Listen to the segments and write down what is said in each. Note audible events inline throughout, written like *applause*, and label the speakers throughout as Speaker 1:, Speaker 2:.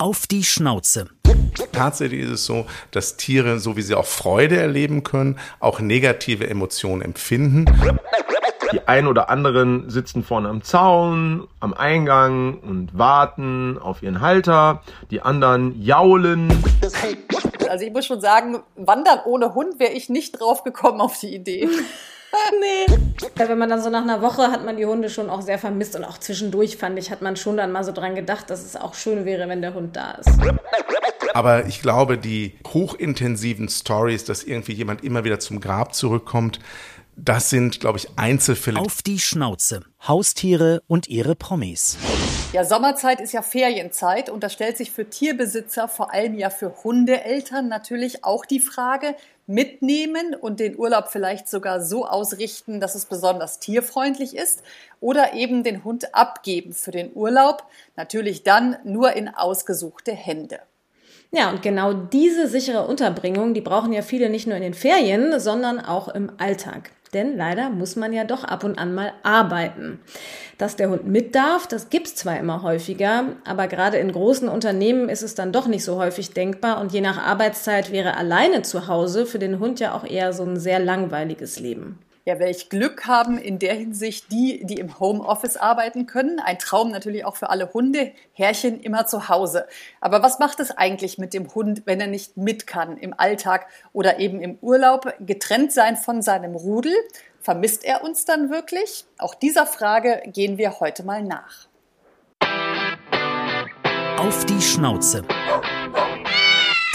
Speaker 1: Auf die Schnauze.
Speaker 2: Tatsächlich ist es so, dass Tiere, so wie sie auch Freude erleben können, auch negative Emotionen empfinden.
Speaker 3: Die einen oder anderen sitzen vorne am Zaun, am Eingang und warten auf ihren Halter. Die anderen jaulen.
Speaker 4: Also ich muss schon sagen, wandern ohne Hund wäre ich nicht drauf gekommen auf die Idee. *laughs*
Speaker 5: nee. Wenn man dann so nach einer Woche hat man die Hunde schon auch sehr vermisst und auch zwischendurch fand ich, hat man schon dann mal so dran gedacht, dass es auch schön wäre, wenn der Hund da ist.
Speaker 2: Aber ich glaube, die hochintensiven Stories, dass irgendwie jemand immer wieder zum Grab zurückkommt, das sind, glaube ich, Einzelfälle.
Speaker 1: Auf die Schnauze. Haustiere und ihre Promis.
Speaker 4: Ja, Sommerzeit ist ja Ferienzeit und da stellt sich für Tierbesitzer, vor allem ja für Hundeeltern natürlich auch die Frage, mitnehmen und den Urlaub vielleicht sogar so ausrichten, dass es besonders tierfreundlich ist oder eben den Hund abgeben für den Urlaub, natürlich dann nur in ausgesuchte Hände.
Speaker 5: Ja, und genau diese sichere Unterbringung, die brauchen ja viele nicht nur in den Ferien, sondern auch im Alltag. Denn leider muss man ja doch ab und an mal arbeiten. Dass der Hund mit darf, das gibt's zwar immer häufiger, aber gerade in großen Unternehmen ist es dann doch nicht so häufig denkbar und je nach Arbeitszeit wäre alleine zu Hause für den Hund ja auch eher so ein sehr langweiliges Leben
Speaker 4: ja, welch Glück haben in der Hinsicht die, die im Homeoffice arbeiten können. Ein Traum natürlich auch für alle Hunde. Herrchen immer zu Hause. Aber was macht es eigentlich mit dem Hund, wenn er nicht mit kann im Alltag oder eben im Urlaub? Getrennt sein von seinem Rudel? Vermisst er uns dann wirklich? Auch dieser Frage gehen wir heute mal nach.
Speaker 1: Auf die Schnauze.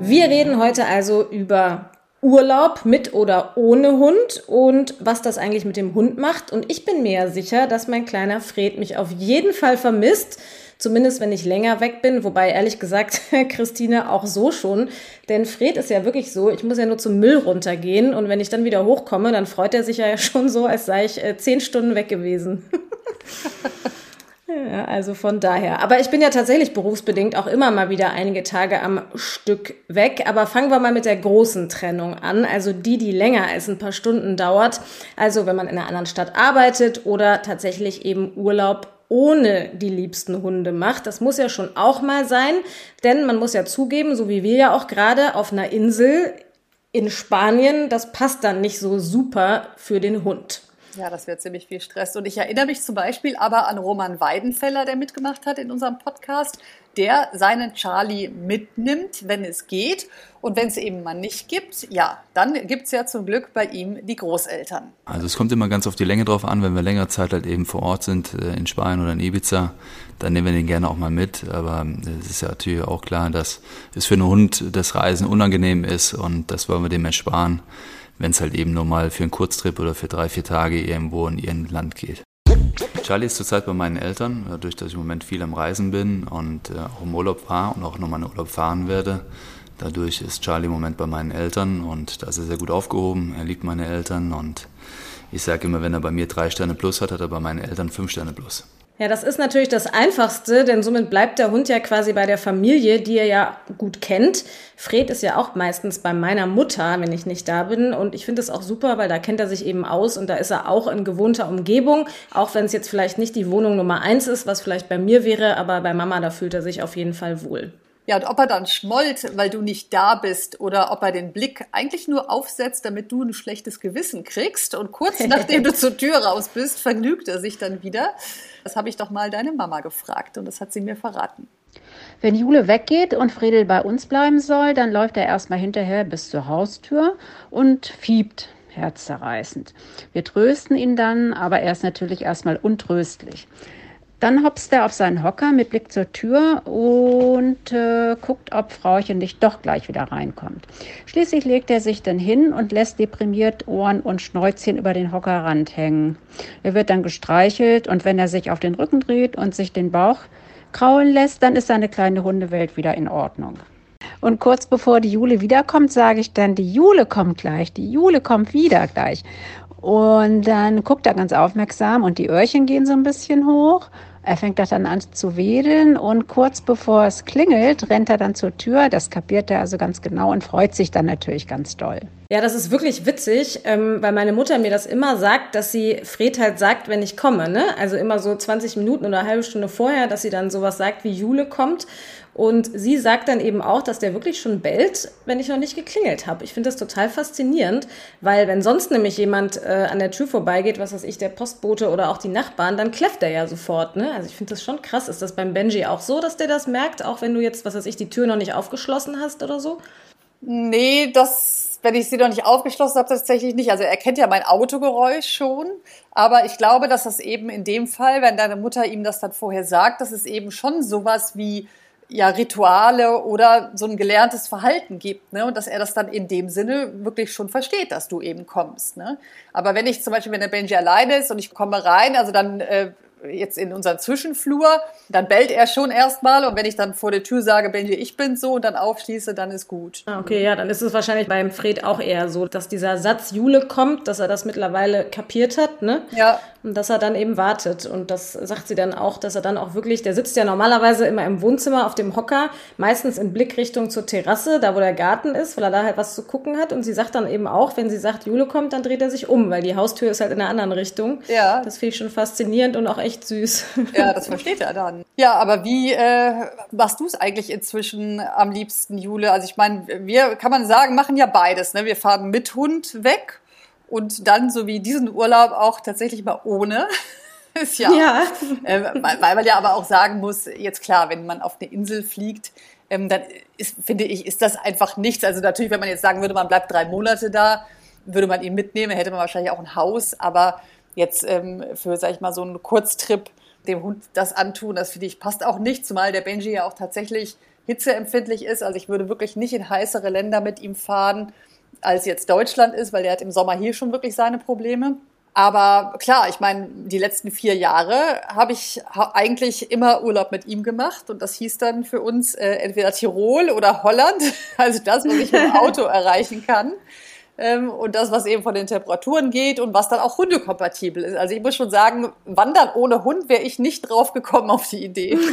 Speaker 5: Wir reden heute also über Urlaub mit oder ohne Hund und was das eigentlich mit dem Hund macht. Und ich bin mir ja sicher, dass mein kleiner Fred mich auf jeden Fall vermisst. Zumindest wenn ich länger weg bin, wobei ehrlich gesagt, *laughs* Christine auch so schon. Denn Fred ist ja wirklich so, ich muss ja nur zum Müll runtergehen und wenn ich dann wieder hochkomme, dann freut er sich ja *laughs* schon so, als sei ich äh, zehn Stunden weg gewesen. *laughs* Ja, also von daher. Aber ich bin ja tatsächlich berufsbedingt auch immer mal wieder einige Tage am Stück weg. Aber fangen wir mal mit der großen Trennung an. Also die, die länger als ein paar Stunden dauert. Also wenn man in einer anderen Stadt arbeitet oder tatsächlich eben Urlaub ohne die liebsten Hunde macht. Das muss ja schon auch mal sein. Denn man muss ja zugeben, so wie wir ja auch gerade auf einer Insel in Spanien, das passt dann nicht so super für den Hund.
Speaker 4: Ja, das wird ziemlich viel Stress. Und ich erinnere mich zum Beispiel aber an Roman Weidenfeller, der mitgemacht hat in unserem Podcast, der seinen Charlie mitnimmt, wenn es geht. Und wenn es eben mal nicht gibt, ja, dann gibt es ja zum Glück bei ihm die Großeltern.
Speaker 6: Also es kommt immer ganz auf die Länge drauf an, wenn wir längere Zeit halt eben vor Ort sind, äh, in Spanien oder in Ibiza, dann nehmen wir den gerne auch mal mit. Aber es ist ja natürlich auch klar, dass es für einen Hund das Reisen unangenehm ist und das wollen wir dem ersparen wenn es halt eben nur mal für einen Kurztrip oder für drei, vier Tage irgendwo in ihrem Land geht. Charlie ist zurzeit bei meinen Eltern, dadurch, dass ich im Moment viel am Reisen bin und äh, auch im Urlaub fahre und auch nochmal in Urlaub fahren werde. Dadurch ist Charlie im Moment bei meinen Eltern und da ist er sehr gut aufgehoben. Er liebt meine Eltern und ich sage immer, wenn er bei mir drei Sterne plus hat, hat er bei meinen Eltern fünf Sterne plus.
Speaker 5: Ja, das ist natürlich das Einfachste, denn somit bleibt der Hund ja quasi bei der Familie, die er ja gut kennt. Fred ist ja auch meistens bei meiner Mutter, wenn ich nicht da bin. Und ich finde es auch super, weil da kennt er sich eben aus und da ist er auch in gewohnter Umgebung. Auch wenn es jetzt vielleicht nicht die Wohnung Nummer eins ist, was vielleicht bei mir wäre, aber bei Mama, da fühlt er sich auf jeden Fall wohl.
Speaker 4: Ja, und ob er dann schmollt, weil du nicht da bist, oder ob er den Blick eigentlich nur aufsetzt, damit du ein schlechtes Gewissen kriegst. Und kurz *laughs* nachdem du zur Tür raus bist, vergnügt er sich dann wieder. Das habe ich doch mal deine Mama gefragt und das hat sie mir verraten.
Speaker 7: Wenn Jule weggeht und Fredel bei uns bleiben soll, dann läuft er erstmal hinterher bis zur Haustür und fiebt herzzerreißend. Wir trösten ihn dann, aber er ist natürlich erstmal untröstlich. Dann hopst er auf seinen Hocker mit Blick zur Tür und äh, guckt, ob Frauchen nicht doch gleich wieder reinkommt. Schließlich legt er sich dann hin und lässt deprimiert Ohren und Schnäuzchen über den Hockerrand hängen. Er wird dann gestreichelt und wenn er sich auf den Rücken dreht und sich den Bauch kraulen lässt, dann ist seine kleine Hundewelt wieder in Ordnung. Und kurz bevor die Jule wiederkommt, sage ich dann, die Jule kommt gleich, die Jule kommt wieder gleich. Und dann guckt er ganz aufmerksam und die Öhrchen gehen so ein bisschen hoch. Er fängt das dann an zu wedeln und kurz bevor es klingelt, rennt er dann zur Tür. Das kapiert er also ganz genau und freut sich dann natürlich ganz doll.
Speaker 5: Ja, das ist wirklich witzig, ähm, weil meine Mutter mir das immer sagt, dass sie Fred halt sagt, wenn ich komme. Ne? Also immer so 20 Minuten oder eine halbe Stunde vorher, dass sie dann sowas sagt, wie Jule kommt. Und sie sagt dann eben auch, dass der wirklich schon bellt, wenn ich noch nicht geklingelt habe. Ich finde das total faszinierend, weil wenn sonst nämlich jemand äh, an der Tür vorbeigeht, was weiß ich, der Postbote oder auch die Nachbarn, dann kläfft er ja sofort. Ne? Also ich finde das schon krass. Ist das beim Benji auch so, dass der das merkt, auch wenn du jetzt, was weiß ich, die Tür noch nicht aufgeschlossen hast oder so?
Speaker 4: Nee, das, wenn ich sie noch nicht aufgeschlossen habe, tatsächlich nicht. Also er kennt ja mein Autogeräusch schon. Aber ich glaube, dass das eben in dem Fall, wenn deine Mutter ihm das dann vorher sagt, dass es eben schon sowas wie ja Rituale oder so ein gelerntes Verhalten gibt, ne? Und dass er das dann in dem Sinne wirklich schon versteht, dass du eben kommst, ne? Aber wenn ich zum Beispiel, wenn der Benji alleine ist und ich komme rein, also dann äh, jetzt in unseren Zwischenflur, dann bellt er schon erstmal und wenn ich dann vor der Tür sage, Benji, ich bin so und dann aufschließe, dann ist gut.
Speaker 5: Ah, okay, ja, dann ist es wahrscheinlich beim Fred auch eher so, dass dieser Satz Jule kommt, dass er das mittlerweile kapiert hat, ne?
Speaker 4: Ja.
Speaker 5: Und dass er dann eben wartet. Und das sagt sie dann auch, dass er dann auch wirklich, der sitzt ja normalerweise immer im Wohnzimmer auf dem Hocker, meistens in Blickrichtung zur Terrasse, da wo der Garten ist, weil er da halt was zu gucken hat. Und sie sagt dann eben auch, wenn sie sagt, Jule kommt, dann dreht er sich um, weil die Haustür ist halt in einer anderen Richtung.
Speaker 4: Ja.
Speaker 5: Das finde ich schon faszinierend und auch echt süß. *laughs*
Speaker 4: Ja, das versteht er dann. Ja, aber wie äh, machst du es eigentlich inzwischen am liebsten, Jule? Also ich meine, wir, kann man sagen, machen ja beides. Ne? Wir fahren mit Hund weg und dann, so wie diesen Urlaub, auch tatsächlich mal ohne. *laughs* ist ja,
Speaker 5: Ja.
Speaker 4: Äh, weil, weil man ja aber auch sagen muss, jetzt klar, wenn man auf eine Insel fliegt, ähm, dann ist, finde ich, ist das einfach nichts. Also natürlich, wenn man jetzt sagen würde, man bleibt drei Monate da, würde man ihn mitnehmen, hätte man wahrscheinlich auch ein Haus, aber jetzt ähm, für, sag ich mal, so einen Kurztrip dem Hund das antun, das finde ich, passt auch nicht, zumal der Benji ja auch tatsächlich hitzeempfindlich ist. Also ich würde wirklich nicht in heißere Länder mit ihm fahren, als jetzt Deutschland ist, weil der hat im Sommer hier schon wirklich seine Probleme. Aber klar, ich meine, die letzten vier Jahre habe ich eigentlich immer Urlaub mit ihm gemacht und das hieß dann für uns äh, entweder Tirol oder Holland, *laughs* also das, was ich mit dem Auto *laughs* erreichen kann. Ähm, und das, was eben von den Temperaturen geht und was dann auch hundekompatibel ist. Also ich muss schon sagen, wandern ohne Hund wäre ich nicht drauf gekommen auf die Idee. *laughs*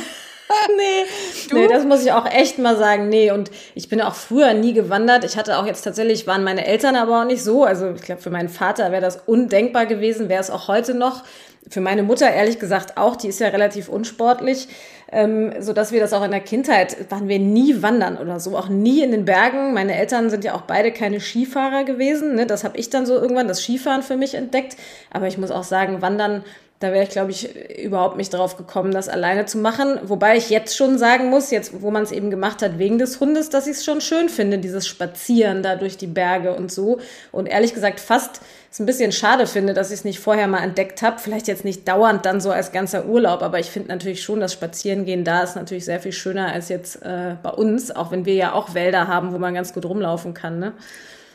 Speaker 5: nee, nee, das muss ich auch echt mal sagen. Nee, und ich bin auch früher nie gewandert. Ich hatte auch jetzt tatsächlich, waren meine Eltern aber auch nicht so. Also ich glaube, für meinen Vater wäre das undenkbar gewesen, wäre es auch heute noch. Für meine Mutter ehrlich gesagt auch, die ist ja relativ unsportlich, ähm, so dass wir das auch in der Kindheit waren wir nie wandern oder so, auch nie in den Bergen. Meine Eltern sind ja auch beide keine Skifahrer gewesen. Ne? Das habe ich dann so irgendwann das Skifahren für mich entdeckt. Aber ich muss auch sagen, Wandern da wäre ich, glaube ich, überhaupt nicht drauf gekommen, das alleine zu machen. Wobei ich jetzt schon sagen muss, jetzt wo man es eben gemacht hat wegen des Hundes, dass ich es schon schön finde, dieses Spazieren da durch die Berge und so. Und ehrlich gesagt fast es ein bisschen schade finde, dass ich es nicht vorher mal entdeckt habe. Vielleicht jetzt nicht dauernd dann so als ganzer Urlaub, aber ich finde natürlich schon, dass Spazierengehen da ist natürlich sehr viel schöner als jetzt äh, bei uns, auch wenn wir ja auch Wälder haben, wo man ganz gut rumlaufen kann. Ne?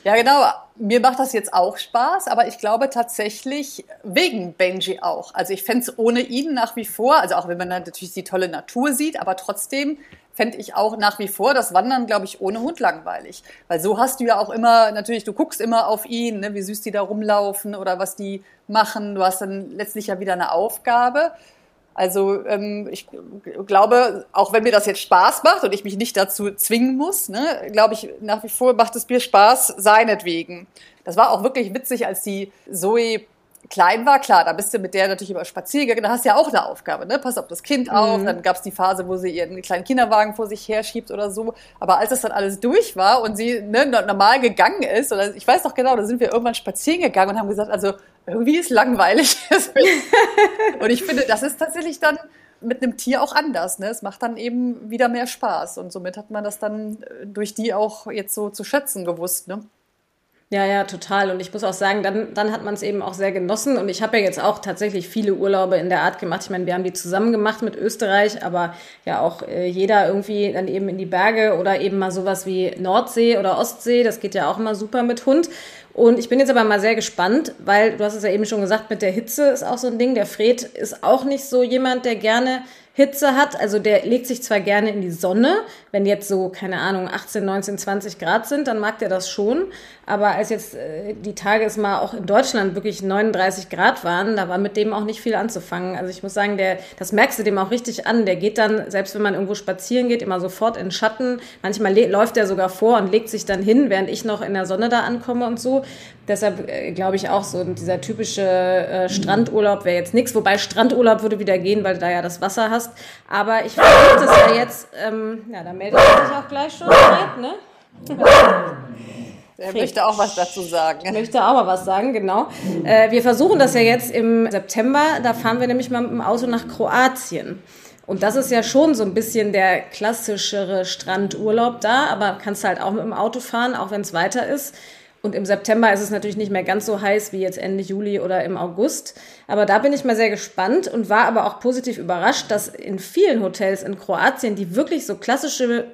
Speaker 4: Ja, genau. Mir macht das jetzt auch Spaß, aber ich glaube tatsächlich wegen Benji auch. Also ich fände es ohne ihn nach wie vor, also auch wenn man natürlich die tolle Natur sieht, aber trotzdem fände ich auch nach wie vor das Wandern, glaube ich, ohne Hund langweilig. Weil so hast du ja auch immer, natürlich, du guckst immer auf ihn, ne, wie süß die da rumlaufen oder was die machen. Du hast dann letztlich ja wieder eine Aufgabe. Also ähm, ich glaube, auch wenn mir das jetzt Spaß macht und ich mich nicht dazu zwingen muss, ne, glaube ich, nach wie vor macht es mir Spaß seinetwegen. Das war auch wirklich witzig, als die Zoe klein war, klar, da bist du mit der natürlich über spazieren gegangen, da hast du ja auch eine Aufgabe, ne? Pass auf das Kind auf, mhm. dann gab es die Phase, wo sie ihren kleinen Kinderwagen vor sich herschiebt oder so. Aber als das dann alles durch war und sie ne, normal gegangen ist, oder ich weiß noch genau, da sind wir irgendwann spazieren gegangen und haben gesagt, also irgendwie ist langweilig. *laughs* und ich finde, das ist tatsächlich dann mit einem Tier auch anders. Ne? Es macht dann eben wieder mehr Spaß. Und somit hat man das dann durch die auch jetzt so zu schätzen gewusst. Ne?
Speaker 5: Ja, ja, total. Und ich muss auch sagen, dann, dann hat man es eben auch sehr genossen. Und ich habe ja jetzt auch tatsächlich viele Urlaube in der Art gemacht. Ich meine, wir haben die zusammen gemacht mit Österreich, aber ja auch äh, jeder irgendwie dann eben in die Berge oder eben mal sowas wie Nordsee oder Ostsee. Das geht ja auch immer super mit Hund. Und ich bin jetzt aber mal sehr gespannt, weil du hast es ja eben schon gesagt, mit der Hitze ist auch so ein Ding. Der Fred ist auch nicht so jemand, der gerne Hitze hat. Also der legt sich zwar gerne in die Sonne, wenn jetzt so, keine Ahnung, 18, 19, 20 Grad sind, dann mag der das schon. Aber als jetzt äh, die Tage es mal auch in Deutschland wirklich 39 Grad waren, da war mit dem auch nicht viel anzufangen. Also ich muss sagen, der, das merkst du dem auch richtig an. Der geht dann, selbst wenn man irgendwo spazieren geht, immer sofort in Schatten. Manchmal läuft er sogar vor und legt sich dann hin, während ich noch in der Sonne da ankomme und so. Deshalb äh, glaube ich auch so, dieser typische äh, Strandurlaub wäre jetzt nichts. Wobei Strandurlaub würde wieder gehen, weil du da ja das Wasser hast. Aber ich versuche das ja jetzt, ähm, ja, da meldet er sich auch gleich schon ne? *laughs*
Speaker 4: Er möchte auch was dazu sagen.
Speaker 5: Ich möchte auch mal was sagen, genau. Äh, wir versuchen das ja jetzt im September. Da fahren wir nämlich mal mit dem Auto nach Kroatien. Und das ist ja schon so ein bisschen der klassischere Strandurlaub da, aber kannst halt auch mit dem Auto fahren, auch wenn es weiter ist. Und im September ist es natürlich nicht mehr ganz so heiß wie jetzt Ende Juli oder im August. Aber da bin ich mal sehr gespannt und war aber auch positiv überrascht, dass in vielen Hotels in Kroatien, die wirklich so klassische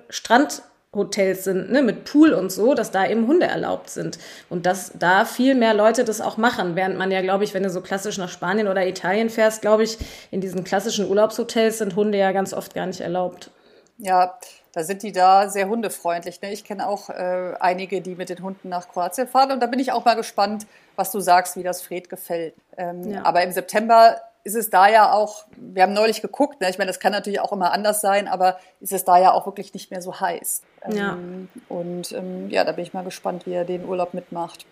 Speaker 5: Strandhotels sind, ne, mit Pool und so, dass da eben Hunde erlaubt sind. Und dass da viel mehr Leute das auch machen. Während man ja, glaube ich, wenn du so klassisch nach Spanien oder Italien fährst, glaube ich, in diesen klassischen Urlaubshotels sind Hunde ja ganz oft gar nicht erlaubt.
Speaker 4: Ja, da sind die da sehr hundefreundlich. Ne? Ich kenne auch äh, einige, die mit den Hunden nach Kroatien fahren. Und da bin ich auch mal gespannt, was du sagst, wie das Fred gefällt. Ähm, ja. Aber im September ist es da ja auch, wir haben neulich geguckt, ne? ich meine, das kann natürlich auch immer anders sein, aber ist es da ja auch wirklich nicht mehr so heiß. Ähm, ja. Und ähm, ja, da bin ich mal gespannt, wie er den Urlaub mitmacht.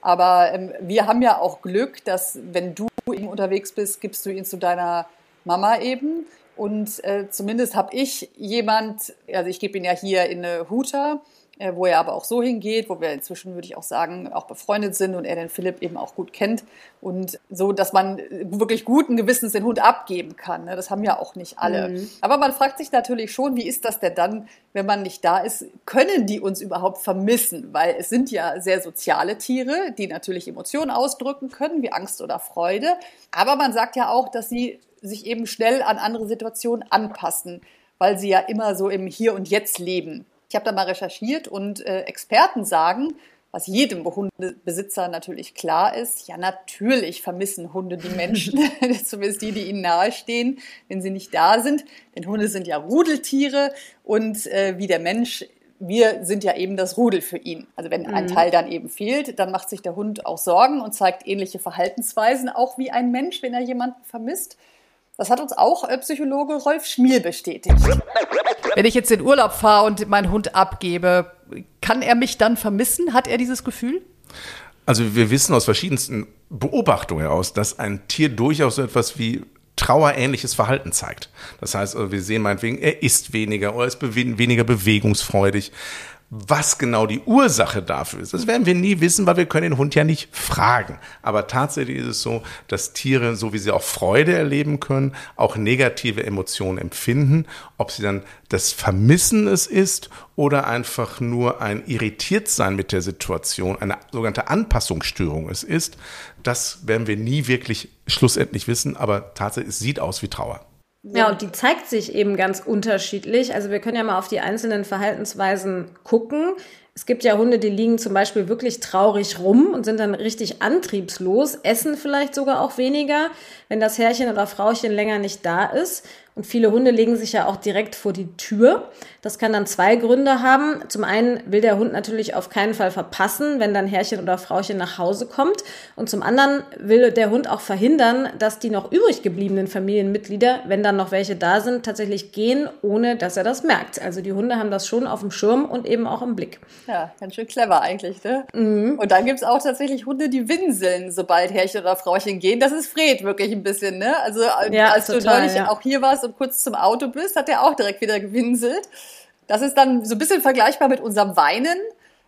Speaker 4: Aber ähm, wir haben ja auch Glück, dass wenn du eben unterwegs bist, gibst du ihn zu deiner Mama eben. Und äh, zumindest habe ich jemand, also ich gebe ihn ja hier in eine Huta, wo er aber auch so hingeht, wo wir inzwischen, würde ich auch sagen, auch befreundet sind und er den Philipp eben auch gut kennt. Und so, dass man wirklich guten Gewissens den Hund abgeben kann. Ne? Das haben ja auch nicht alle. Mhm. Aber man fragt sich natürlich schon, wie ist das denn dann, wenn man nicht da ist? Können die uns überhaupt vermissen? Weil es sind ja sehr soziale Tiere, die natürlich Emotionen ausdrücken können, wie Angst oder Freude. Aber man sagt ja auch, dass sie sich eben schnell an andere Situationen anpassen, weil sie ja immer so im Hier und Jetzt leben. Ich habe da mal recherchiert und äh, Experten sagen, was jedem Hundebesitzer natürlich klar ist, ja natürlich vermissen Hunde die Menschen, *laughs* *laughs* zumindest die, die ihnen nahestehen, wenn sie nicht da sind. Denn Hunde sind ja Rudeltiere und äh, wie der Mensch wir sind ja eben das Rudel für ihn. Also wenn ein mhm. Teil dann eben fehlt, dann macht sich der Hund auch Sorgen und zeigt ähnliche Verhaltensweisen, auch wie ein Mensch, wenn er jemanden vermisst. Das hat uns auch äh, Psychologe Rolf Schmiel bestätigt.
Speaker 8: Wenn ich jetzt in Urlaub fahre und meinen Hund abgebe, kann er mich dann vermissen? Hat er dieses Gefühl?
Speaker 2: Also wir wissen aus verschiedensten Beobachtungen heraus, dass ein Tier durchaus so etwas wie trauerähnliches Verhalten zeigt. Das heißt, also wir sehen meinetwegen, er isst weniger oder ist weniger bewegungsfreudig. Was genau die Ursache dafür ist, das werden wir nie wissen, weil wir können den Hund ja nicht fragen. Aber tatsächlich ist es so, dass Tiere, so wie sie auch Freude erleben können, auch negative Emotionen empfinden. Ob sie dann das Vermissen es ist oder einfach nur ein Irritiertsein mit der Situation, eine sogenannte Anpassungsstörung es ist, das werden wir nie wirklich schlussendlich wissen. Aber tatsächlich, es sieht aus wie Trauer.
Speaker 5: Ja, und die zeigt sich eben ganz unterschiedlich. Also wir können ja mal auf die einzelnen Verhaltensweisen gucken. Es gibt ja Hunde, die liegen zum Beispiel wirklich traurig rum und sind dann richtig antriebslos, essen vielleicht sogar auch weniger, wenn das Herrchen oder Frauchen länger nicht da ist. Und viele Hunde legen sich ja auch direkt vor die Tür. Das kann dann zwei Gründe haben. Zum einen will der Hund natürlich auf keinen Fall verpassen, wenn dann Herrchen oder Frauchen nach Hause kommt. Und zum anderen will der Hund auch verhindern, dass die noch übrig gebliebenen Familienmitglieder, wenn dann noch welche da sind, tatsächlich gehen, ohne dass er das merkt. Also die Hunde haben das schon auf dem Schirm und eben auch im Blick.
Speaker 4: Ja, ganz schön clever eigentlich, ne? Mhm. Und dann gibt's auch tatsächlich Hunde, die winseln, sobald Herrchen oder Frauchen gehen. Das ist Fred wirklich ein bisschen, ne? Also ja, als total, du neulich ja. auch hier warst und kurz zum Auto bist, hat er auch direkt wieder gewinselt. Das ist dann so ein bisschen vergleichbar mit unserem Weinen.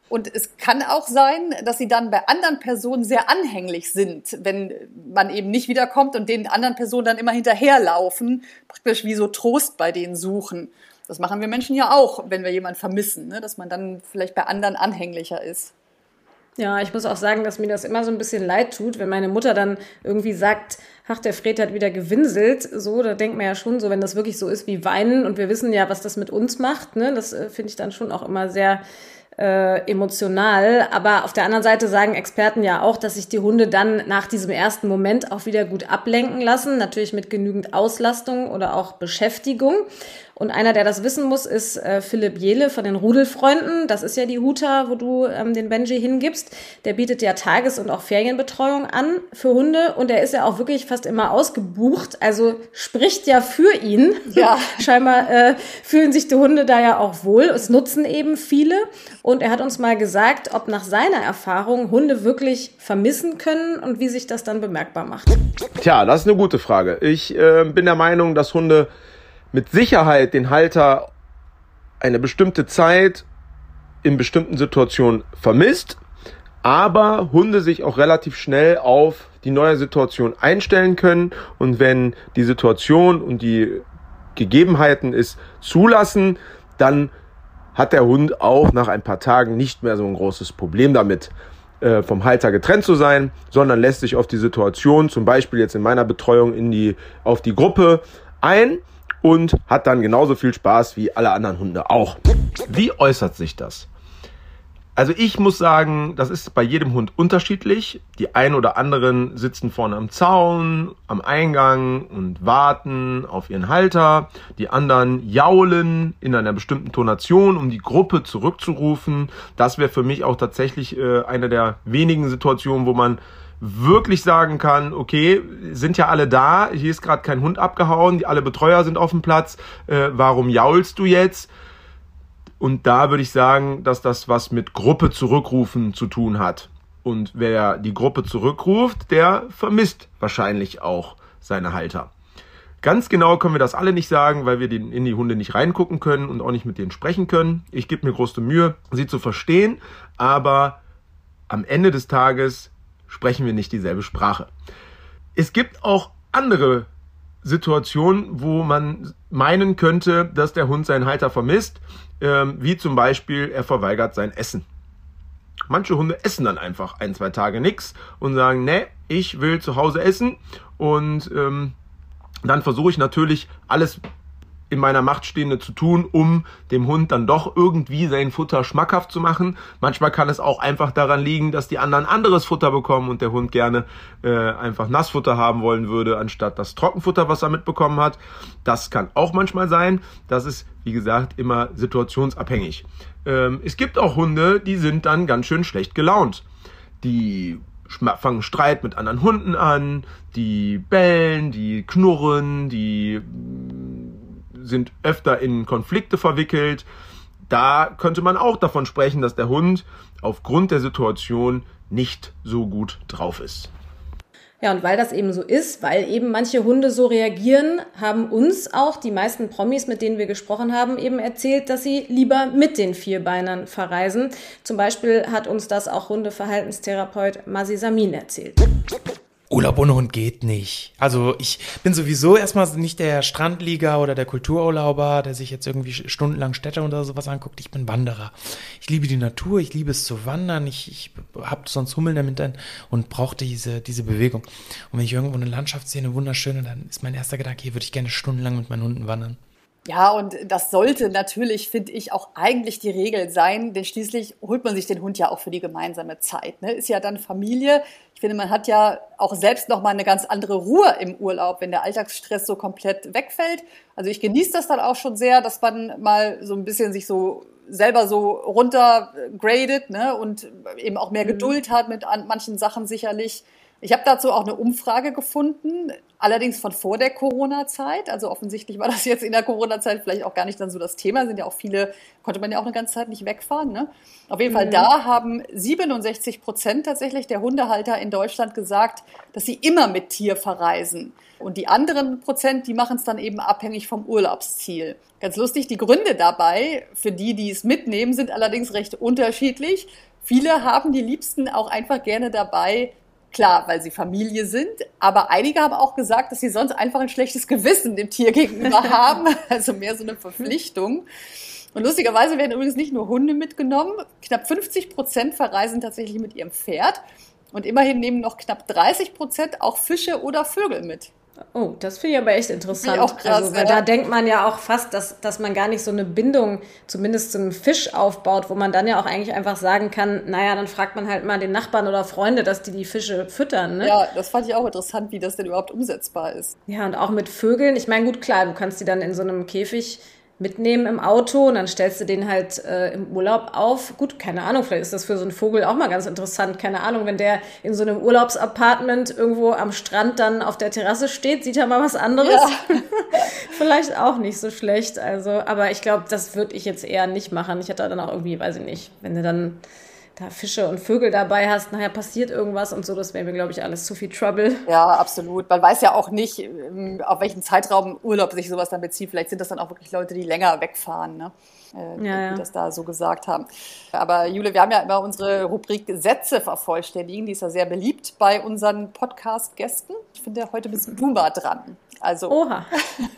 Speaker 4: Und es kann auch sein, dass sie dann bei anderen Personen sehr anhänglich sind, wenn man eben nicht wiederkommt und den anderen Personen dann immer hinterherlaufen, praktisch wie so Trost bei denen suchen. Das machen wir Menschen ja auch, wenn wir jemanden vermissen, ne? dass man dann vielleicht bei anderen anhänglicher ist.
Speaker 5: Ja, ich muss auch sagen, dass mir das immer so ein bisschen leid tut, wenn meine Mutter dann irgendwie sagt, ach, der Fred hat wieder gewinselt. So, da denkt man ja schon so, wenn das wirklich so ist wie Weinen und wir wissen ja, was das mit uns macht, ne, das äh, finde ich dann schon auch immer sehr äh, emotional. Aber auf der anderen Seite sagen Experten ja auch, dass sich die Hunde dann nach diesem ersten Moment auch wieder gut ablenken lassen, natürlich mit genügend Auslastung oder auch Beschäftigung. Und einer, der das wissen muss, ist äh, Philipp Jele von den Rudelfreunden. Das ist ja die Huta, wo du ähm, den Benji hingibst. Der bietet ja Tages- und auch Ferienbetreuung an für Hunde. Und er ist ja auch wirklich fast immer ausgebucht. Also spricht ja für ihn.
Speaker 4: Ja. *laughs*
Speaker 5: Scheinbar äh, fühlen sich die Hunde da ja auch wohl. Es nutzen eben viele. Und er hat uns mal gesagt, ob nach seiner Erfahrung Hunde wirklich vermissen können und wie sich das dann bemerkbar macht.
Speaker 3: Tja, das ist eine gute Frage. Ich äh, bin der Meinung, dass Hunde mit Sicherheit den Halter eine bestimmte Zeit in bestimmten Situationen vermisst, aber Hunde sich auch relativ schnell auf die neue Situation einstellen können und wenn die Situation und die Gegebenheiten es zulassen, dann hat der Hund auch nach ein paar Tagen nicht mehr so ein großes Problem damit, äh, vom Halter getrennt zu sein, sondern lässt sich auf die Situation, zum Beispiel jetzt in meiner Betreuung, in die, auf die Gruppe ein und hat dann genauso viel Spaß wie alle anderen Hunde auch. Wie äußert sich das? Also ich muss sagen, das ist bei jedem Hund unterschiedlich. Die einen oder anderen sitzen vorne am Zaun, am Eingang und warten auf ihren Halter. Die anderen jaulen in einer bestimmten Tonation, um die Gruppe zurückzurufen. Das wäre für mich auch tatsächlich äh, eine der wenigen Situationen, wo man wirklich sagen kann, okay, sind ja alle da, hier ist gerade kein Hund abgehauen, alle Betreuer sind auf dem Platz, äh, warum jaulst du jetzt? Und da würde ich sagen, dass das was mit Gruppe zurückrufen zu tun hat. Und wer die Gruppe zurückruft, der vermisst wahrscheinlich auch seine Halter. Ganz genau können wir das alle nicht sagen, weil wir in die Hunde nicht reingucken können und auch nicht mit denen sprechen können. Ich gebe mir große Mühe, sie zu verstehen, aber am Ende des Tages sprechen wir nicht dieselbe Sprache. Es gibt auch andere Situationen, wo man meinen könnte, dass der Hund seinen Halter vermisst, ähm, wie zum Beispiel er verweigert sein Essen. Manche Hunde essen dann einfach ein, zwei Tage nichts und sagen, ne, ich will zu Hause essen und ähm, dann versuche ich natürlich alles in meiner Macht Stehende zu tun, um dem Hund dann doch irgendwie sein Futter schmackhaft zu machen. Manchmal kann es auch einfach daran liegen, dass die anderen anderes Futter bekommen und der Hund gerne äh, einfach Nassfutter haben wollen würde, anstatt das Trockenfutter, was er mitbekommen hat. Das kann auch manchmal sein. Das ist, wie gesagt, immer situationsabhängig. Ähm, es gibt auch Hunde, die sind dann ganz schön schlecht gelaunt. Die fangen Streit mit anderen Hunden an, die bellen, die knurren, die sind öfter in Konflikte verwickelt. Da könnte man auch davon sprechen, dass der Hund aufgrund der Situation nicht so gut drauf ist.
Speaker 5: Ja, und weil das eben so ist, weil eben manche Hunde so reagieren, haben uns auch die meisten Promis, mit denen wir gesprochen haben, eben erzählt, dass sie lieber mit den Vierbeinern verreisen. Zum Beispiel hat uns das auch Hundeverhaltenstherapeut Masi Samin erzählt.
Speaker 9: Urlaub ohne Hund geht nicht. Also ich bin sowieso erstmal nicht der Strandlieger oder der Kultururlauber, der sich jetzt irgendwie stundenlang Städte oder sowas anguckt. Ich bin Wanderer. Ich liebe die Natur, ich liebe es zu wandern. Ich, ich habe sonst Hummeln damit und brauche diese, diese Bewegung. Und wenn ich irgendwo eine Landschaft sehe, eine wunderschöne, dann ist mein erster Gedanke, hier würde ich gerne stundenlang mit meinen Hunden wandern.
Speaker 4: Ja, und das sollte natürlich, finde ich, auch eigentlich die Regel sein, denn schließlich holt man sich den Hund ja auch für die gemeinsame Zeit. Ne? Ist ja dann Familie. Ich finde, man hat ja auch selbst noch mal eine ganz andere Ruhe im Urlaub, wenn der Alltagsstress so komplett wegfällt. Also ich genieße das dann auch schon sehr, dass man mal so ein bisschen sich so selber so runtergradet ne? und eben auch mehr mhm. Geduld hat mit manchen Sachen sicherlich. Ich habe dazu auch eine Umfrage gefunden, allerdings von vor der Corona-Zeit. Also offensichtlich war das jetzt in der Corona-Zeit vielleicht auch gar nicht dann so das Thema. Sind ja auch viele, konnte man ja auch eine ganze Zeit nicht wegfahren. Ne? Auf jeden mhm. Fall da haben 67 Prozent tatsächlich der Hundehalter in Deutschland gesagt, dass sie immer mit Tier verreisen. Und die anderen Prozent, die machen es dann eben abhängig vom Urlaubsziel. Ganz lustig, die Gründe dabei, für die, die es mitnehmen, sind allerdings recht unterschiedlich. Viele haben die Liebsten auch einfach gerne dabei, Klar, weil sie Familie sind, aber einige haben auch gesagt, dass sie sonst einfach ein schlechtes Gewissen dem Tier gegenüber *laughs* haben, also mehr so eine Verpflichtung. Und lustigerweise werden übrigens nicht nur Hunde mitgenommen, knapp 50 Prozent verreisen tatsächlich mit ihrem Pferd und immerhin nehmen noch knapp 30 Prozent auch Fische oder Vögel mit.
Speaker 5: Oh, das finde ich aber echt interessant.
Speaker 4: Auch krass,
Speaker 5: also, weil
Speaker 4: ja.
Speaker 5: da denkt man ja auch fast, dass, dass man gar nicht so eine Bindung, zumindest zu einem Fisch aufbaut, wo man dann ja auch eigentlich einfach sagen kann, naja, dann fragt man halt mal den Nachbarn oder Freunde, dass die die Fische füttern. Ne?
Speaker 4: Ja, das fand ich auch interessant, wie das denn überhaupt umsetzbar ist.
Speaker 5: Ja, und auch mit Vögeln. Ich meine, gut, klar, du kannst die dann in so einem Käfig mitnehmen im Auto und dann stellst du den halt äh, im Urlaub auf. Gut, keine Ahnung, vielleicht ist das für so einen Vogel auch mal ganz interessant. Keine Ahnung, wenn der in so einem Urlaubsapartment irgendwo am Strand dann auf der Terrasse steht, sieht er mal was anderes.
Speaker 4: Ja. *laughs*
Speaker 5: vielleicht auch nicht so schlecht. Also, aber ich glaube, das würde ich jetzt eher nicht machen. Ich hätte dann auch irgendwie, weiß ich nicht, wenn du dann da Fische und Vögel dabei hast, nachher passiert irgendwas und so, das wäre mir, glaube ich, alles zu viel Trouble.
Speaker 4: Ja, absolut. Man weiß ja auch nicht, ähm, auf welchen Zeitraum Urlaub sich sowas dann bezieht. Vielleicht sind das dann auch wirklich Leute, die länger wegfahren, ne? Äh,
Speaker 5: Ja, ja.
Speaker 4: die das da so gesagt haben. Aber Jule, wir haben ja immer unsere Rubrik Sätze vervollständigen. Die ist ja sehr beliebt bei unseren Podcast-Gästen. Ich finde, heute bist du mal dran. Also,
Speaker 5: Oha.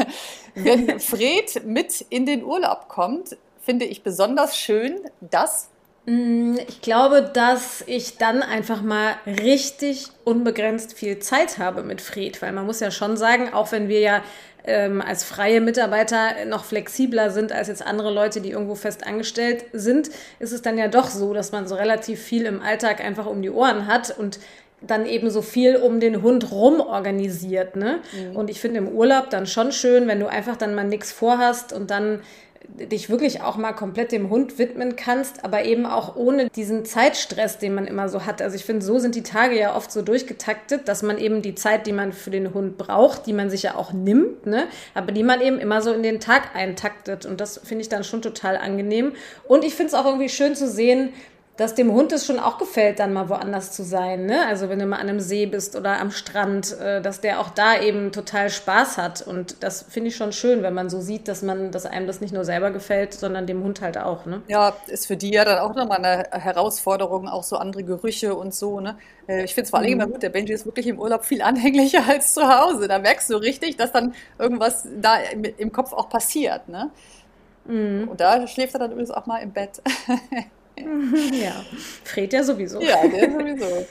Speaker 5: *laughs*
Speaker 4: wenn Fred mit in den Urlaub kommt, finde ich besonders schön, dass
Speaker 5: Ich glaube, dass ich dann einfach mal richtig unbegrenzt viel Zeit habe mit Fred, weil man muss ja schon sagen, auch wenn wir ja ähm, als freie Mitarbeiter noch flexibler sind als jetzt andere Leute, die irgendwo fest angestellt sind, ist es dann ja doch so, dass man so relativ viel im Alltag einfach um die Ohren hat und dann eben so viel um den Hund rum organisiert, ne? Und ich finde im Urlaub dann schon schön, wenn du einfach dann mal nichts vorhast und dann dich wirklich auch mal komplett dem Hund widmen kannst, aber eben auch ohne diesen Zeitstress, den man immer so hat. Also ich finde, so sind die Tage ja oft so durchgetaktet, dass man eben die Zeit, die man für den Hund braucht, die man sich ja auch nimmt, ne, aber die man eben immer so in den Tag eintaktet. Und das finde ich dann schon total angenehm. Und ich finde es auch irgendwie schön zu sehen, dass dem Hund es schon auch gefällt, dann mal woanders zu sein. Ne? Also wenn du mal an einem See bist oder am Strand, äh, dass der auch da eben total Spaß hat. Und das finde ich schon schön, wenn man so sieht, dass man, dass einem das nicht nur selber gefällt, sondern dem Hund halt auch. Ne?
Speaker 4: Ja, ist für die ja dann auch nochmal eine Herausforderung, auch so andere Gerüche und so. Ne? Äh, Ich finde es vor allem immer gut, der Benji ist wirklich im Urlaub viel *laughs* anhänglicher als zu Hause. Da merkst du richtig, dass dann irgendwas da im, Kopf auch passiert. Ne? Und da schläft er dann übrigens auch mal im Bett. *laughs* *laughs*
Speaker 5: Ja, Fred ja sowieso.
Speaker 4: ja, der sowieso.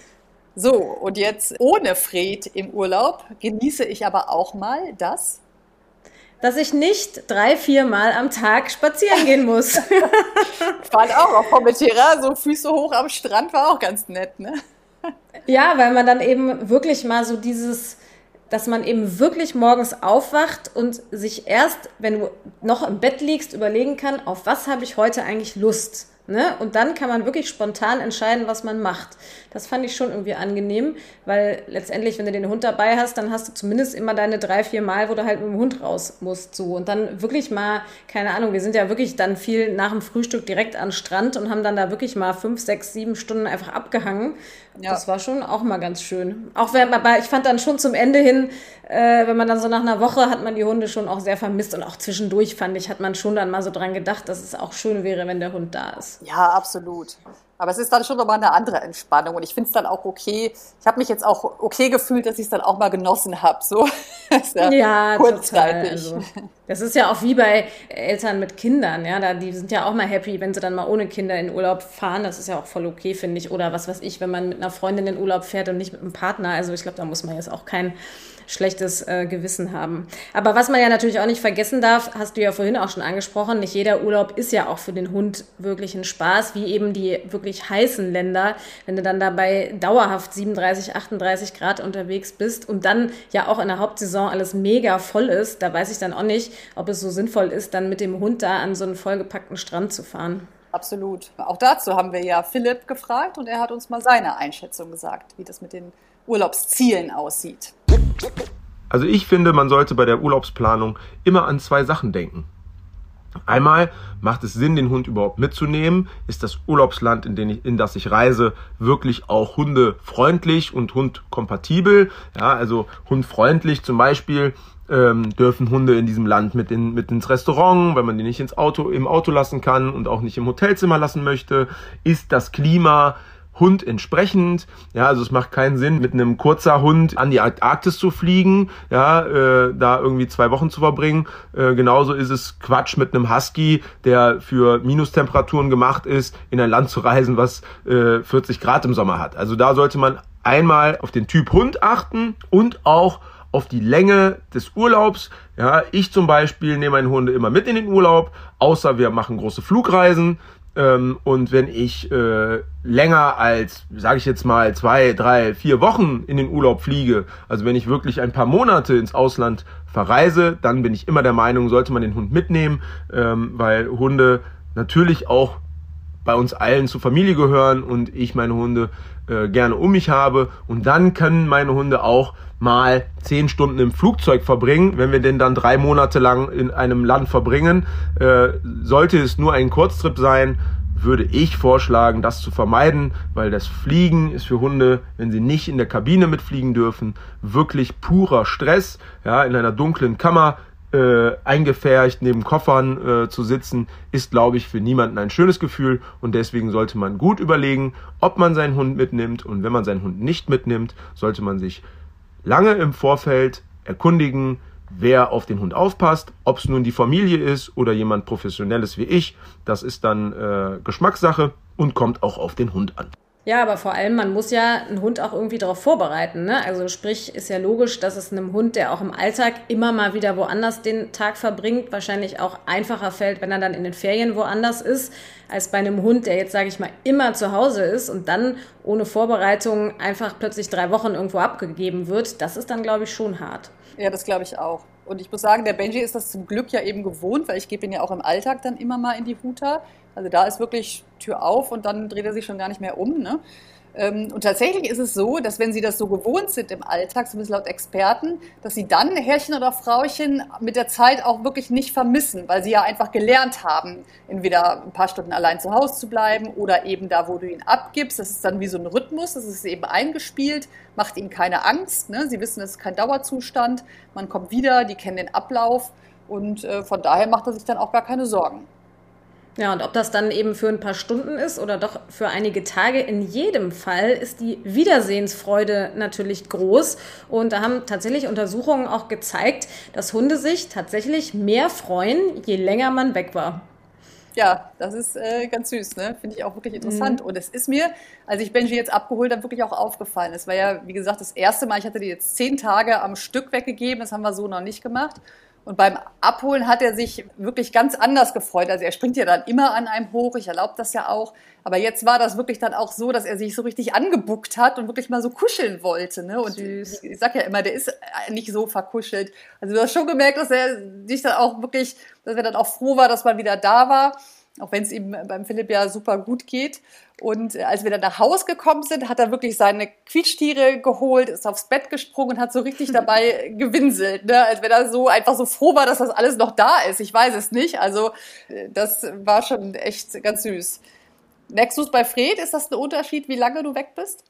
Speaker 4: So, und jetzt ohne Fred im Urlaub genieße ich aber auch mal das.
Speaker 5: Dass ich nicht drei, vier Mal am Tag spazieren gehen muss.
Speaker 4: Ich *laughs* fand auch auf Formentera, so Füße hoch am Strand war auch ganz nett, ne?
Speaker 5: Ja, weil man dann eben wirklich mal so dieses, dass man eben wirklich morgens aufwacht und sich erst, wenn du noch im Bett liegst, überlegen kann, auf was habe ich heute eigentlich Lust. Ne? Und dann kann man wirklich spontan entscheiden, was man macht. Das fand ich schon irgendwie angenehm, weil letztendlich, wenn du den Hund dabei hast, dann hast du zumindest immer deine drei, vier Mal, wo du halt mit dem Hund raus musst. So. Und dann wirklich mal, keine Ahnung, wir sind ja wirklich dann viel nach dem Frühstück direkt an den Strand und haben dann da wirklich mal fünf, sechs, sieben Stunden einfach abgehangen.
Speaker 4: Ja.
Speaker 5: Das war schon auch mal ganz schön. Auch wenn, aber ich fand dann schon zum Ende hin, äh, wenn man dann so nach einer Woche hat man die Hunde schon auch sehr vermisst und auch zwischendurch fand ich, hat man schon dann mal so dran gedacht, dass es auch schön wäre, wenn der Hund da ist.
Speaker 4: Ja, absolut. Aber es ist dann schon nochmal eine andere Entspannung und ich finde es dann auch okay. Ich habe mich jetzt auch okay gefühlt, dass ich es dann auch mal genossen habe. So. *laughs* Das ist ja,
Speaker 5: Ja, total.
Speaker 4: kurzzeitig.
Speaker 5: Also, das ist ja auch wie bei Eltern mit Kindern, ja, da, die sind ja auch mal happy, wenn sie dann mal ohne Kinder in Urlaub fahren. Das ist ja auch voll okay, finde ich. Oder was weiß ich, wenn man mit einer Freundin in Urlaub fährt und nicht mit einem Partner. Also ich glaube, da muss man jetzt auch kein schlechtes äh, Gewissen haben. Aber was man ja natürlich auch nicht vergessen darf, hast du ja vorhin auch schon angesprochen, nicht jeder Urlaub ist ja auch für den Hund wirklich ein Spaß, wie eben die wirklich heißen Länder, wenn du dann dabei dauerhaft 37, 38 Grad unterwegs bist und dann ja auch in der Hauptsaison alles mega voll ist, da weiß ich dann auch nicht, ob es so sinnvoll ist, dann mit dem Hund da an so einen vollgepackten Strand zu fahren.
Speaker 4: Absolut. Auch dazu haben wir ja Philipp gefragt und er hat uns mal seine Einschätzung gesagt, wie das mit den Urlaubszielen aussieht.
Speaker 3: Also ich finde, man sollte bei der Urlaubsplanung immer an zwei Sachen denken. Einmal macht es Sinn, den Hund überhaupt mitzunehmen? Ist das Urlaubsland, in, den ich, in das ich reise, wirklich auch hundefreundlich und hundkompatibel? Ja, also hundfreundlich zum Beispiel ähm, dürfen Hunde in diesem Land mit, in, mit ins Restaurant, weil man die nicht ins Auto, im Auto lassen kann und auch nicht im Hotelzimmer lassen möchte. Ist das Klima Hund entsprechend. Ja, also es macht keinen Sinn, mit einem kurzer Hund an die Arktis zu fliegen, ja, äh, da irgendwie zwei Wochen zu verbringen. Äh, genauso ist es Quatsch mit einem Husky, der für Minustemperaturen gemacht ist, in ein Land zu reisen, was äh, 40 Grad im Sommer hat. Also da sollte man einmal auf den Typ Hund achten und auch auf die Länge des Urlaubs. Ja, ich zum Beispiel nehme meine Hunde immer mit in den Urlaub, außer wir machen große Flugreisen. Ähm, und wenn ich äh, länger als, sage ich jetzt mal, zwei, drei, vier Wochen in den Urlaub fliege, also wenn ich wirklich ein paar Monate ins Ausland verreise, dann bin ich immer der Meinung, sollte man den Hund mitnehmen, ähm, weil Hunde natürlich auch bei uns allen zur Familie gehören und ich meine Hunde äh, gerne um mich habe. Und dann können meine Hunde auch mal zehn Stunden im Flugzeug verbringen. Wenn wir denn dann drei Monate lang in einem Land verbringen, äh, sollte es nur ein Kurztrip sein, würde ich vorschlagen, das zu vermeiden, weil das Fliegen ist für Hunde, wenn sie nicht in der Kabine mitfliegen dürfen, wirklich purer Stress. Ja, in einer dunklen Kammer äh, eingefärcht neben Koffern äh, zu sitzen, ist, glaube ich, für niemanden ein schönes Gefühl. Und deswegen sollte man gut überlegen, ob man seinen Hund mitnimmt. Und wenn man seinen Hund nicht mitnimmt, sollte man sich lange im Vorfeld erkundigen, wer auf den Hund aufpasst, ob es nun die Familie ist oder jemand Professionelles wie ich, das ist dann äh, Geschmackssache und kommt auch auf den Hund an.
Speaker 5: Ja, aber vor allem, man muss ja einen Hund auch irgendwie darauf vorbereiten. Ne? Also sprich, ist ja logisch, dass es einem Hund, der auch im Alltag immer mal wieder woanders den Tag verbringt, wahrscheinlich auch einfacher fällt, wenn er dann in den Ferien woanders ist, als bei einem Hund, der jetzt, sage ich mal, immer zu Hause ist und dann ohne Vorbereitung einfach plötzlich drei Wochen irgendwo abgegeben wird. Das ist dann, glaube ich, schon hart.
Speaker 4: Ja, das glaube ich auch. Und ich muss sagen, der Benji ist das zum Glück ja eben gewohnt, weil ich gebe ihn ja auch im Alltag dann immer mal in die Huta. Also da ist wirklich Tür auf und dann dreht er sich schon gar nicht mehr um. Ne? Ähm, und tatsächlich ist es so, dass wenn sie das so gewohnt sind im Alltag, zumindest laut Experten, dass sie dann Herrchen oder Frauchen mit der Zeit auch wirklich nicht vermissen, weil sie ja einfach gelernt haben, entweder ein paar Stunden allein zu Hause zu bleiben oder eben da, wo du ihn abgibst. Das ist dann wie so ein Rhythmus, das ist eben eingespielt, macht ihnen keine Angst. Ne? Sie wissen, es ist kein Dauerzustand, man kommt wieder, die kennen den Ablauf und äh, von daher macht er sich dann auch gar keine Sorgen.
Speaker 5: Ja, und ob das dann eben für ein paar Stunden ist oder doch für einige Tage, in jedem Fall ist die Wiedersehensfreude natürlich groß. Und da haben tatsächlich Untersuchungen auch gezeigt, dass Hunde sich tatsächlich mehr freuen, je länger man weg war.
Speaker 4: Ja, das ist äh, ganz süß, ne? Finde ich auch wirklich interessant. Mhm. Und es ist mir, als ich Benji jetzt abgeholt habe, wirklich auch aufgefallen. Es war ja, wie gesagt, das erste Mal, ich hatte die jetzt zehn Tage am Stück weggegeben, das haben wir so noch nicht gemacht. Und beim Abholen hat er sich wirklich ganz anders gefreut. Also er springt ja dann immer an einem hoch, ich erlaube das ja auch. Aber jetzt war das wirklich dann auch so, dass er sich so richtig angebuckt hat und wirklich mal so kuscheln wollte. Ne? Und Süß. ich sag ja immer, der ist nicht so verkuschelt. Also du hast schon gemerkt, dass er sich dann auch wirklich, dass er dann auch froh war, dass man wieder da war auch wenn es ihm beim Philipp ja super gut geht. Und äh, als wir dann nach Haus gekommen sind, hat er wirklich seine Quietschtiere geholt, ist aufs Bett gesprungen und hat so richtig dabei *laughs* gewinselt, ne? als wenn er so einfach so froh war, dass das alles noch da ist. Ich weiß es nicht. Also äh, das war schon echt ganz süß. Es bei Fred? Ist das ein Unterschied, wie lange du weg bist?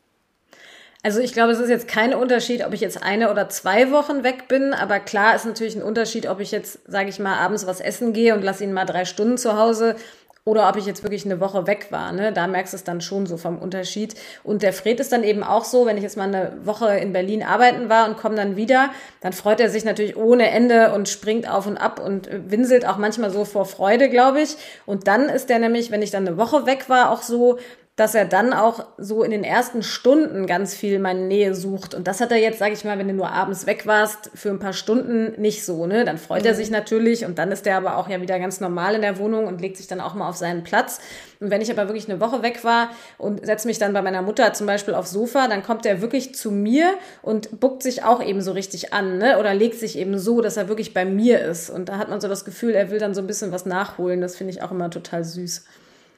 Speaker 5: Also ich glaube, es ist jetzt kein Unterschied, ob ich jetzt eine oder zwei Wochen weg bin, aber klar ist natürlich ein Unterschied, ob ich jetzt, sage ich mal, abends was essen gehe und lasse ihn mal drei Stunden zu Hause oder ob ich jetzt wirklich eine Woche weg war. Ne? Da merkst du es dann schon so vom Unterschied. Und der Fred ist dann eben auch so, wenn ich jetzt mal eine Woche in Berlin arbeiten war und komme dann wieder, dann freut er sich natürlich ohne Ende und springt auf und ab und winselt auch manchmal so vor Freude, glaube ich. Und dann ist der nämlich, wenn ich dann eine Woche weg war, auch so, dass er dann auch so in den ersten Stunden ganz viel meine Nähe sucht. Und das hat er jetzt, sage ich mal, wenn du nur abends weg warst, für ein paar Stunden nicht so. Ne? Dann freut mhm. er sich natürlich und dann ist er aber auch ja wieder ganz normal in der Wohnung und legt sich dann auch mal auf seinen Platz. Und wenn ich aber wirklich eine Woche weg war und setze mich dann bei meiner Mutter zum Beispiel aufs Sofa, dann kommt er wirklich zu mir und buckt sich auch eben so richtig an ne? oder legt sich eben so, dass er wirklich bei mir ist. Und da hat man so das Gefühl, er will dann so ein bisschen was nachholen. Das finde ich auch immer total süß.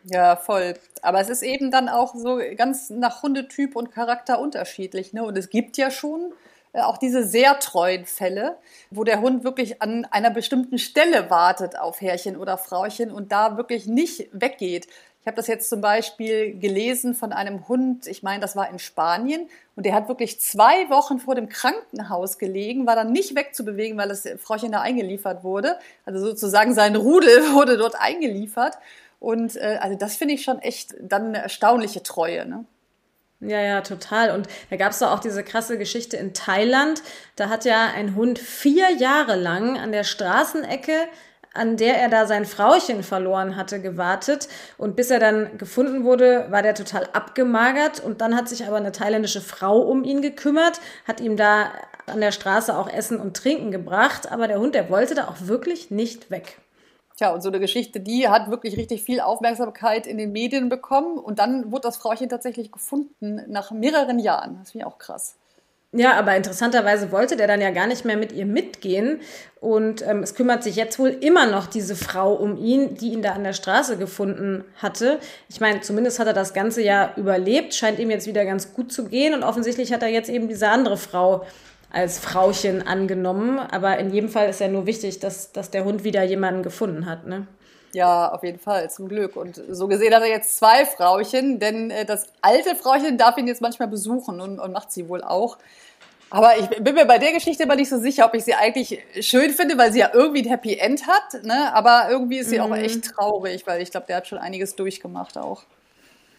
Speaker 4: Ja, voll. Aber es ist eben dann auch so ganz nach Hundetyp und Charakter unterschiedlich. Ne? Und es gibt ja schon äh, auch diese sehr treuen Fälle, wo der Hund wirklich an einer bestimmten Stelle wartet auf Herrchen oder Frauchen und da wirklich nicht weggeht. Ich habe das jetzt zum Beispiel gelesen von einem Hund, ich meine, das war in Spanien, und der hat wirklich zwei Wochen vor dem Krankenhaus gelegen, war dann nicht wegzubewegen, weil das Frauchen da eingeliefert wurde. Also sozusagen sein Rudel *laughs* wurde dort eingeliefert. Und äh, also das finde ich schon echt dann eine erstaunliche Treue. Ne?
Speaker 5: Ja, ja, total. Und da gab es doch auch diese krasse Geschichte in Thailand. Da hat ja ein Hund vier Jahre lang an der Straßenecke an der er da sein Frauchen verloren hatte, gewartet. Und bis er dann gefunden wurde, war der total abgemagert. Und dann hat sich aber eine thailändische Frau um ihn gekümmert, hat ihm da an der Straße auch Essen und Trinken gebracht, aber der Hund, der wollte da auch wirklich nicht weg.
Speaker 4: Tja, und so eine Geschichte, die hat wirklich richtig viel Aufmerksamkeit in den Medien bekommen. Und dann wurde das Frauchen tatsächlich gefunden nach mehreren Jahren. Das finde ich auch krass.
Speaker 5: Ja, aber interessanterweise wollte der dann ja gar nicht mehr mit ihr mitgehen. Und ähm, es kümmert sich jetzt wohl immer noch diese Frau um ihn, die ihn da an der Straße gefunden hatte. Ich meine, zumindest hat er das ganze Jahr überlebt, scheint ihm jetzt wieder ganz gut zu gehen. Und offensichtlich hat er jetzt eben diese andere Frau als Frauchen angenommen. Aber in jedem Fall ist ja nur wichtig, dass, dass der Hund wieder jemanden gefunden hat, ne?
Speaker 4: Ja, auf jeden Fall, zum Glück. Und so gesehen hat er jetzt zwei Frauchen, denn äh, das alte Frauchen darf ihn jetzt manchmal besuchen und, und macht sie wohl auch. Aber ich bin mir bei der Geschichte immer nicht so sicher, ob ich sie eigentlich schön finde, weil sie ja irgendwie ein Happy End hat. Ne? Aber irgendwie ist sie mhm. auch echt traurig, weil ich glaube, der hat schon einiges durchgemacht auch.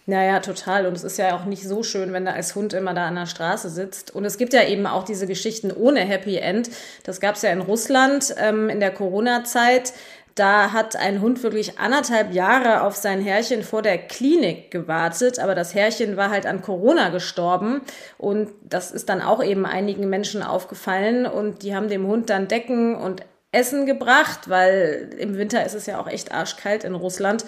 Speaker 5: Naja, total. Und es ist ja auch nicht so schön, wenn du als Hund immer da an der Straße sitzt. Und es gibt ja eben auch diese Geschichten ohne Happy End. Das gab es ja in Russland ähm, in der Corona-Zeit. Da hat ein Hund wirklich anderthalb Jahre auf sein Herrchen vor der Klinik gewartet, aber das Herrchen war halt an Corona gestorben und das ist dann auch eben einigen Menschen aufgefallen und die haben dem Hund dann Decken und Essen gebracht, weil im Winter ist es ja auch echt arschkalt in Russland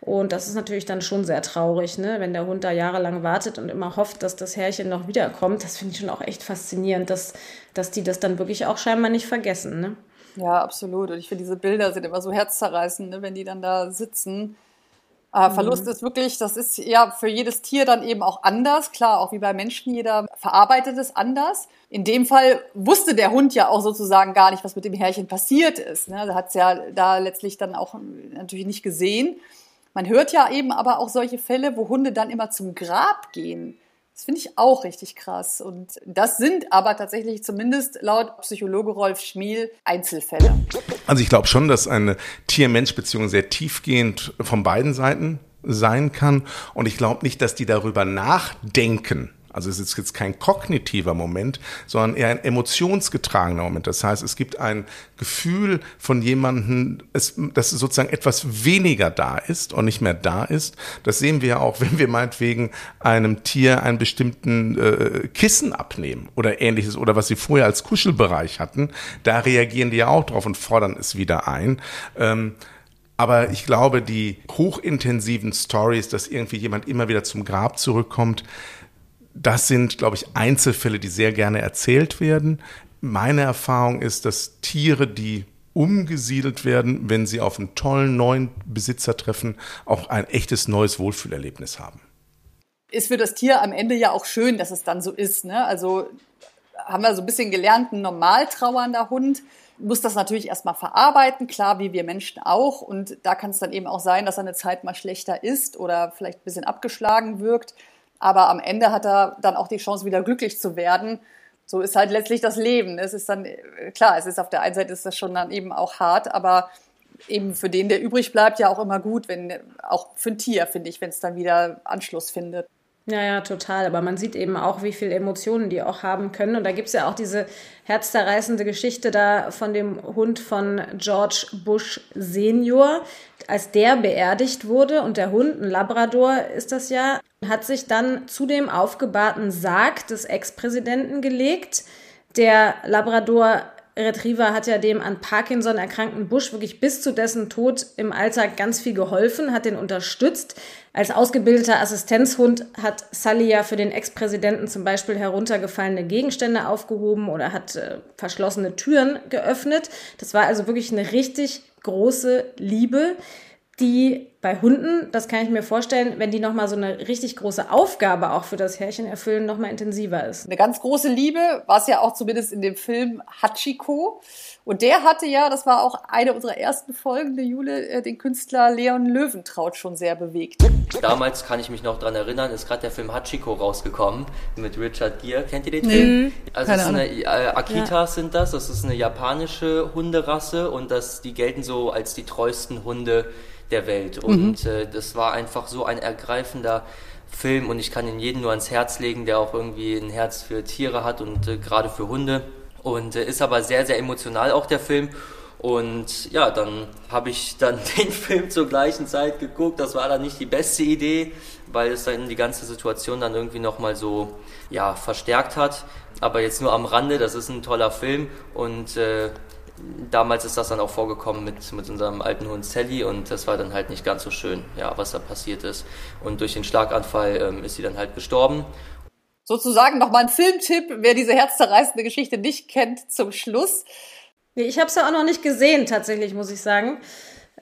Speaker 5: und das ist natürlich dann schon sehr traurig, ne? wenn der Hund da jahrelang wartet und immer hofft, dass das Herrchen noch wiederkommt. Das finde ich schon auch echt faszinierend, dass, dass die das dann wirklich auch scheinbar nicht vergessen. Ne?
Speaker 4: Ja, absolut. Und ich finde, diese Bilder sind immer so herzzerreißend, ne, wenn die dann da sitzen. Äh, Verlust mhm. ist wirklich, das ist ja für jedes Tier dann eben auch anders. Klar, auch wie bei Menschen, jeder verarbeitet es anders. In dem Fall wusste der Hund ja auch sozusagen gar nicht, was mit dem Härchen passiert ist. Ne? Er hat es ja da letztlich dann auch natürlich nicht gesehen. Man hört ja eben aber auch solche Fälle, wo Hunde dann immer zum Grab gehen das finde ich auch richtig krass. Und das sind aber tatsächlich zumindest laut Psychologe Rolf Schmiel Einzelfälle.
Speaker 2: Also ich glaube schon, dass eine Tier-Mensch-Beziehung sehr tiefgehend von beiden Seiten sein kann. Und ich glaube nicht, dass die darüber nachdenken, also es ist jetzt kein kognitiver Moment, sondern eher ein emotionsgetragener Moment. Das heißt, es gibt ein Gefühl von jemandem, dass sozusagen etwas weniger da ist und nicht mehr da ist. Das sehen wir ja auch, wenn wir meinetwegen einem Tier einen bestimmten äh, Kissen abnehmen oder ähnliches oder was sie vorher als Kuschelbereich hatten. Da reagieren die ja auch drauf und fordern es wieder ein. Ähm, aber ich glaube, die hochintensiven Stories, dass irgendwie jemand immer wieder zum Grab zurückkommt, das sind, glaube ich, Einzelfälle, die sehr gerne erzählt werden. Meine Erfahrung ist, dass Tiere, die umgesiedelt werden, wenn sie auf einen tollen neuen Besitzer treffen, auch ein echtes neues Wohlfühlerlebnis haben.
Speaker 4: Ist für das Tier am Ende ja auch schön, dass es dann so ist. Ne? Also haben wir so ein bisschen gelernt, ein normal trauernder Hund muss das natürlich erstmal verarbeiten, klar, wie wir Menschen auch. Und da kann es dann eben auch sein, dass er eine Zeit mal schlechter ist oder vielleicht ein bisschen abgeschlagen wirkt. Aber am Ende hat er dann auch die Chance, wieder glücklich zu werden. So ist halt letztlich das Leben. Es ist dann, klar, es ist auf der einen Seite ist das schon dann eben auch hart, aber eben für den, der übrig bleibt, ja auch immer gut, wenn, auch für ein Tier, finde ich, wenn es dann wieder Anschluss findet.
Speaker 5: Ja, ja, total. Aber man sieht eben auch, wie viele Emotionen die auch haben können. Und da gibt's ja auch diese herzzerreißende Geschichte da von dem Hund von George Bush Senior, als der beerdigt wurde. Und der Hund, ein Labrador ist das ja, hat sich dann zu dem aufgebahrten Sarg des Ex-Präsidenten gelegt. Der Labrador Retriever hat ja dem an Parkinson erkrankten Bush wirklich bis zu dessen Tod im Alltag ganz viel geholfen, hat den unterstützt. Als ausgebildeter Assistenzhund hat Sully ja für den Ex-Präsidenten zum Beispiel heruntergefallene Gegenstände aufgehoben oder hat äh, verschlossene Türen geöffnet. Das war also wirklich eine richtig große Liebe die bei Hunden, das kann ich mir vorstellen, wenn die nochmal so eine richtig große Aufgabe auch für das Härchen erfüllen, nochmal intensiver ist.
Speaker 4: Eine ganz große Liebe war es ja auch zumindest in dem Film Hachiko. Und der hatte ja, das war auch eine unserer ersten Folgen, der Jule, äh, den Künstler Leon Löwentraut schon sehr bewegt.
Speaker 10: Damals kann ich mich noch dran erinnern, ist gerade der Film Hachiko rausgekommen mit Richard Gere. Kennt ihr den nee. Film? Also es ist eine, äh, Akitas ja. sind das, das ist eine japanische Hunderasse und das, die gelten so als die treuesten Hunde der Welt. Und mhm. äh, das war einfach so ein ergreifender Film und ich kann ihn jedem nur ans Herz legen, der auch irgendwie ein Herz für Tiere hat und äh, gerade für Hunde. Und äh, ist aber sehr, sehr emotional auch der Film. Und ja, dann habe ich dann *laughs* den Film zur gleichen Zeit geguckt. Das war dann nicht die beste Idee, weil es dann die ganze Situation dann irgendwie nochmal so ja, verstärkt hat. Aber jetzt nur am Rande, das ist ein toller Film und äh, damals ist das dann auch vorgekommen mit, mit unserem alten Hund Sally und das war dann halt nicht ganz so schön, ja, was da passiert ist. Und durch den Schlaganfall ähm, ist sie dann halt gestorben.
Speaker 4: Sozusagen nochmal ein Filmtipp, wer diese herzzerreißende Geschichte nicht kennt, zum Schluss.
Speaker 5: Nee, ich habe es ja auch noch nicht gesehen, tatsächlich, muss ich sagen.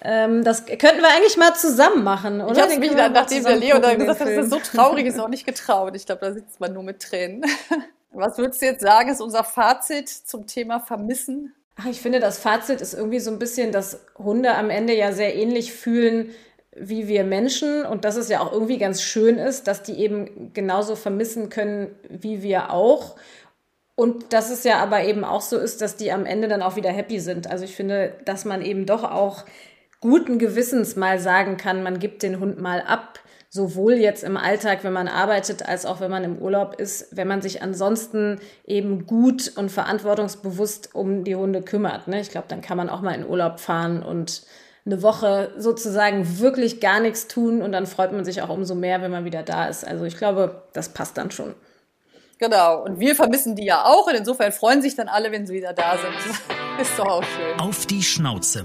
Speaker 5: Ähm, das könnten wir eigentlich mal zusammen machen, oder?
Speaker 4: Ich habe mich dann, nachdem der Leo da gesagt hat, dass das so traurig ist, *laughs* auch nicht getraut. Ich glaube, da sitzt man nur mit Tränen. *laughs* Was würdest du jetzt sagen, ist unser Fazit zum Thema Vermissen?
Speaker 5: Ach, ich finde, das Fazit ist irgendwie so ein bisschen, dass Hunde am Ende ja sehr ähnlich fühlen wie wir Menschen und dass es ja auch irgendwie ganz schön ist, dass die eben genauso vermissen können wie wir auch. Und dass es ja aber eben auch so ist, dass die am Ende dann auch wieder happy sind. Also ich finde, dass man eben doch auch guten Gewissens mal sagen kann, man gibt den Hund mal ab sowohl jetzt im Alltag, wenn man arbeitet, als auch wenn man im Urlaub ist, wenn man sich ansonsten eben gut und verantwortungsbewusst um die Hunde kümmert. Ne? Ich glaube, dann kann man auch mal in Urlaub fahren und eine Woche sozusagen wirklich gar nichts tun und dann freut man sich auch umso mehr, wenn man wieder da ist. Also ich glaube, das passt dann schon.
Speaker 4: Genau. Und wir vermissen die ja auch. Und insofern freuen sich dann alle, wenn sie wieder da sind. *laughs* Ist doch auch schön.
Speaker 1: Auf die Schnauze.